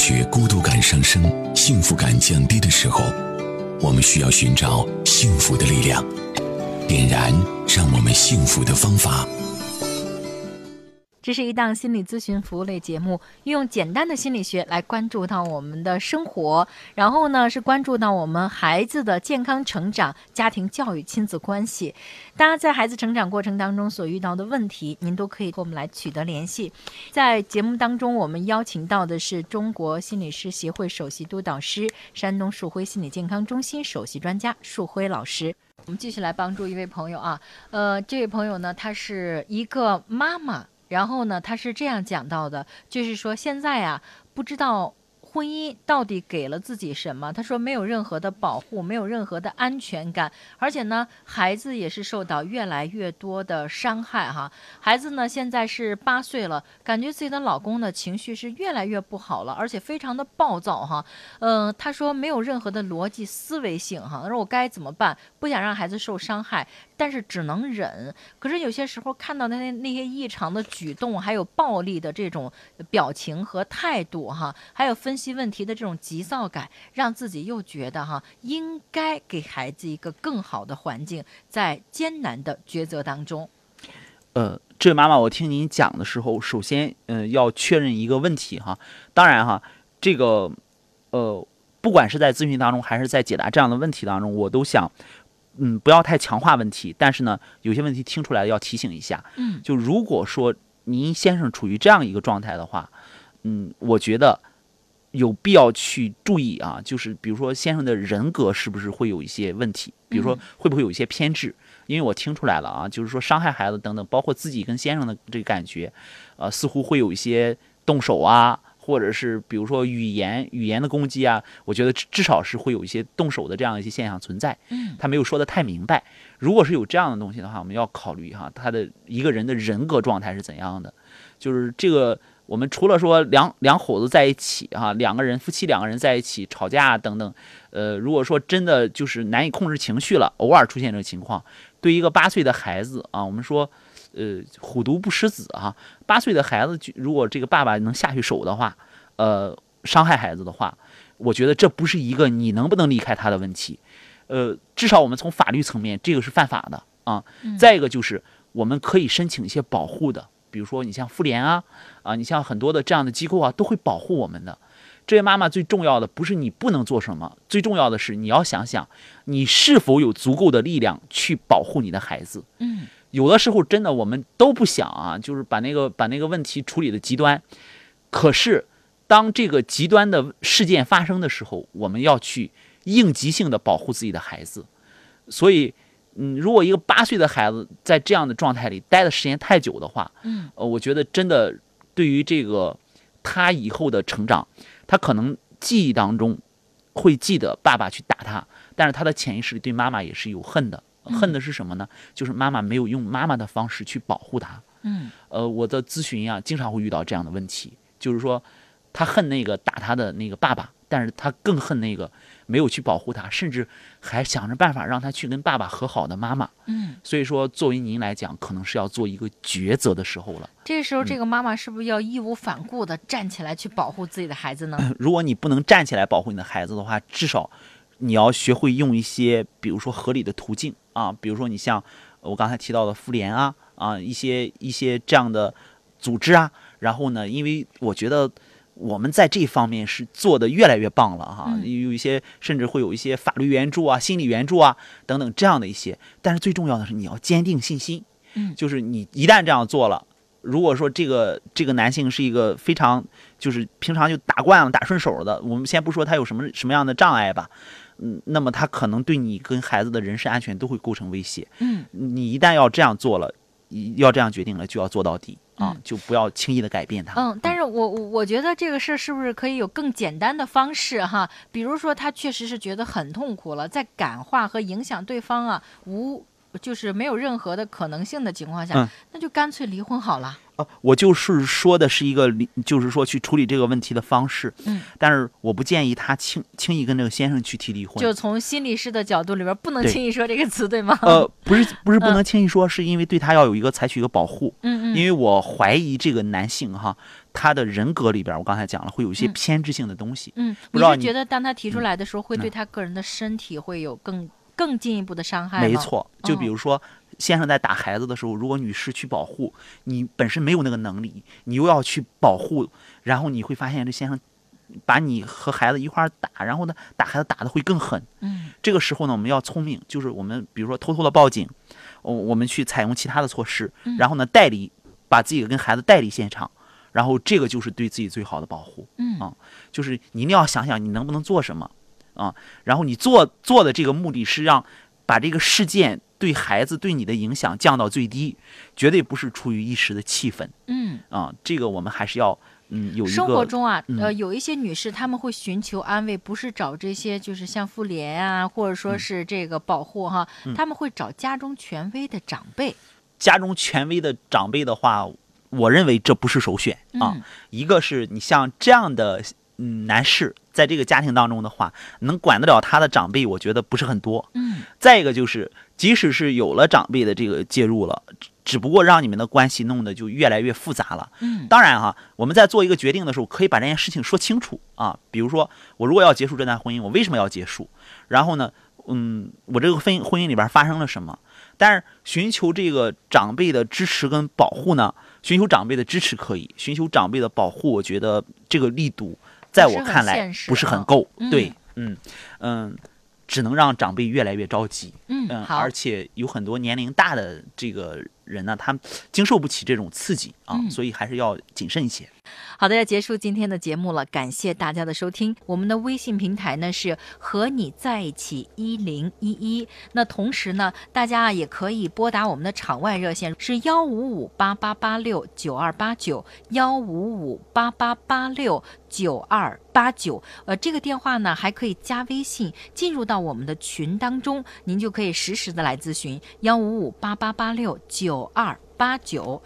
觉孤独感上升、幸福感降低的时候，我们需要寻找幸福的力量，点燃让我们幸福的方法。这是一档心理咨询服务类节目，运用简单的心理学来关注到我们的生活，然后呢是关注到我们孩子的健康成长、家庭教育、亲子关系。大家在孩子成长过程当中所遇到的问题，您都可以和我们来取得联系。在节目当中，我们邀请到的是中国心理师协会首席督导师、山东树辉心理健康中心首席专家树辉老师。我们继续来帮助一位朋友啊，呃，这位朋友呢，他是一个妈妈。然后呢，他是这样讲到的，就是说现在啊，不知道。婚姻到底给了自己什么？他说没有任何的保护，没有任何的安全感，而且呢，孩子也是受到越来越多的伤害哈。孩子呢现在是八岁了，感觉自己的老公呢情绪是越来越不好了，而且非常的暴躁哈。嗯，他说没有任何的逻辑思维性哈。他说我该怎么办？不想让孩子受伤害，但是只能忍。可是有些时候看到那那那些异常的举动，还有暴力的这种表情和态度哈，还有分。析问题的这种急躁感，让自己又觉得哈，应该给孩子一个更好的环境，在艰难的抉择当中。呃，这位妈妈，我听您讲的时候，首先，嗯，要确认一个问题哈。当然哈，这个，呃，不管是在咨询当中，还是在解答这样的问题当中，我都想，嗯，不要太强化问题。但是呢，有些问题听出来要提醒一下。嗯，就如果说您先生处于这样一个状态的话，嗯，我觉得。有必要去注意啊，就是比如说先生的人格是不是会有一些问题，比如说会不会有一些偏执？因为我听出来了啊，就是说伤害孩子等等，包括自己跟先生的这个感觉，呃，似乎会有一些动手啊，或者是比如说语言语言的攻击啊，我觉得至少是会有一些动手的这样一些现象存在。嗯，他没有说的太明白。如果是有这样的东西的话，我们要考虑哈，他的一个人的人格状态是怎样的，就是这个。我们除了说两两口子在一起哈，两个人夫妻两个人在一起吵架等等，呃，如果说真的就是难以控制情绪了，偶尔出现这个情况，对一个八岁的孩子啊，我们说，呃，虎毒不食子哈，八岁的孩子如果这个爸爸能下去手的话，呃，伤害孩子的话，我觉得这不是一个你能不能离开他的问题，呃，至少我们从法律层面，这个是犯法的啊。再一个就是我们可以申请一些保护的。比如说，你像妇联啊，啊，你像很多的这样的机构啊，都会保护我们的。这些妈妈最重要的不是你不能做什么，最重要的是你要想想，你是否有足够的力量去保护你的孩子。嗯，有的时候真的我们都不想啊，就是把那个把那个问题处理的极端。可是，当这个极端的事件发生的时候，我们要去应急性的保护自己的孩子。所以。嗯，如果一个八岁的孩子在这样的状态里待的时间太久的话，嗯，呃，我觉得真的对于这个他以后的成长，他可能记忆当中会记得爸爸去打他，但是他的潜意识里对妈妈也是有恨的，恨的是什么呢？就是妈妈没有用妈妈的方式去保护他。嗯，呃，我的咨询啊，经常会遇到这样的问题，就是说他恨那个打他的那个爸爸，但是他更恨那个。没有去保护他，甚至还想着办法让他去跟爸爸和好的妈妈。嗯，所以说，作为您来讲，可能是要做一个抉择的时候了。这时候，这个妈妈是不是要义无反顾地站起来去保护自己的孩子呢？如果你不能站起来保护你的孩子的话，至少你要学会用一些，比如说合理的途径啊，比如说你像我刚才提到的妇联啊啊一些一些这样的组织啊。然后呢，因为我觉得。我们在这方面是做的越来越棒了哈，有一些甚至会有一些法律援助啊、心理援助啊等等这样的一些。但是最重要的是你要坚定信心，嗯，就是你一旦这样做了，如果说这个这个男性是一个非常就是平常就打惯了、打顺手的，我们先不说他有什么什么样的障碍吧，嗯，那么他可能对你跟孩子的人身安全都会构成威胁，嗯，你一旦要这样做了，要这样决定了，就要做到底。啊，就不要轻易的改变它。嗯，但是我我觉得这个事儿是不是可以有更简单的方式哈？比如说他确实是觉得很痛苦了，在感化和影响对方啊无就是没有任何的可能性的情况下，那就干脆离婚好了。啊，我就是说的是一个理，就是说去处理这个问题的方式。嗯，但是我不建议他轻轻易跟这个先生去提离婚。就从心理师的角度里边，不能轻易说这个词，对吗？呃，不是不是不嗯能轻易说，是因为对他要有一个采取一个保护。嗯嗯，因为我怀疑这个男性哈，他的人格里边，我刚才讲了，会有一些嗯偏执性的东西。嗯，不知道你你是觉得当他提出来的时候，会嗯对他个人的身体会有更更进一步的伤害？没，错，就比哦如说。先生在打孩子的时候，如果女士去保护，你本身没有那个能力，你又要去保护，然后你会发现这先生把你和孩子一块儿打，然后呢，打孩子打的会更狠。嗯这个时候呢，我们要聪明，就是我们比如说偷偷的报警，我我们去采用其他的措施，嗯然后呢带离，把自己跟孩子带离现场，然后这个就是对自己最好的保护。嗯啊就是你一定要想想你能不能做什么啊，然后你做做的这个目的是让把这个事件对孩子对你的影响降到最低，绝对不是出于一时的气愤嗯。啊，这个我们还是要嗯有一生活中啊，呃，嗯有一些女士她们会寻求安慰，不是找这些就是像妇联啊，或者嗯说是这个保护哈，他们会找家中权威的长辈。家中权威的长辈的话，我认为这不是首选啊。嗯一个是你像这样的嗯男士，在这个家庭当中的话，能管得了他的长辈，我觉得不是很多。嗯再一个就是，即使是有了长辈的这个介入了，只只不过让你们的关系弄得就越来越复杂了。嗯当然哈，我们在做一个决定的时候，可以把这件事情说清楚啊。比如说，我如果要结束这段婚姻，我为什么要结束？然后呢，嗯，我这个婚婚姻里边发生了什么？但是寻求这个长辈的支持跟保护呢，寻求长辈的支持可以，寻求长辈的保护，我觉得这个力度在我看来不是很啊够。嗯对，嗯嗯，只能让长辈越来越着急。嗯，嗯，而，且有很多年龄大的这个人呢，他经受不起这种刺激啊，嗯所以还是要谨慎一些。好的，要结束今天的节目了，感谢大家的收听。我们的微信平台呢是和你在一起一零一一。那同时呢，大家啊也可以拨打我们的场外热线是幺五五八八八六九二八九幺五五八八八六九二八九。呃，这个电话呢还可以加微信，进入到我们的群当中，您就可以实时的来咨询幺五五八八八六九二八九。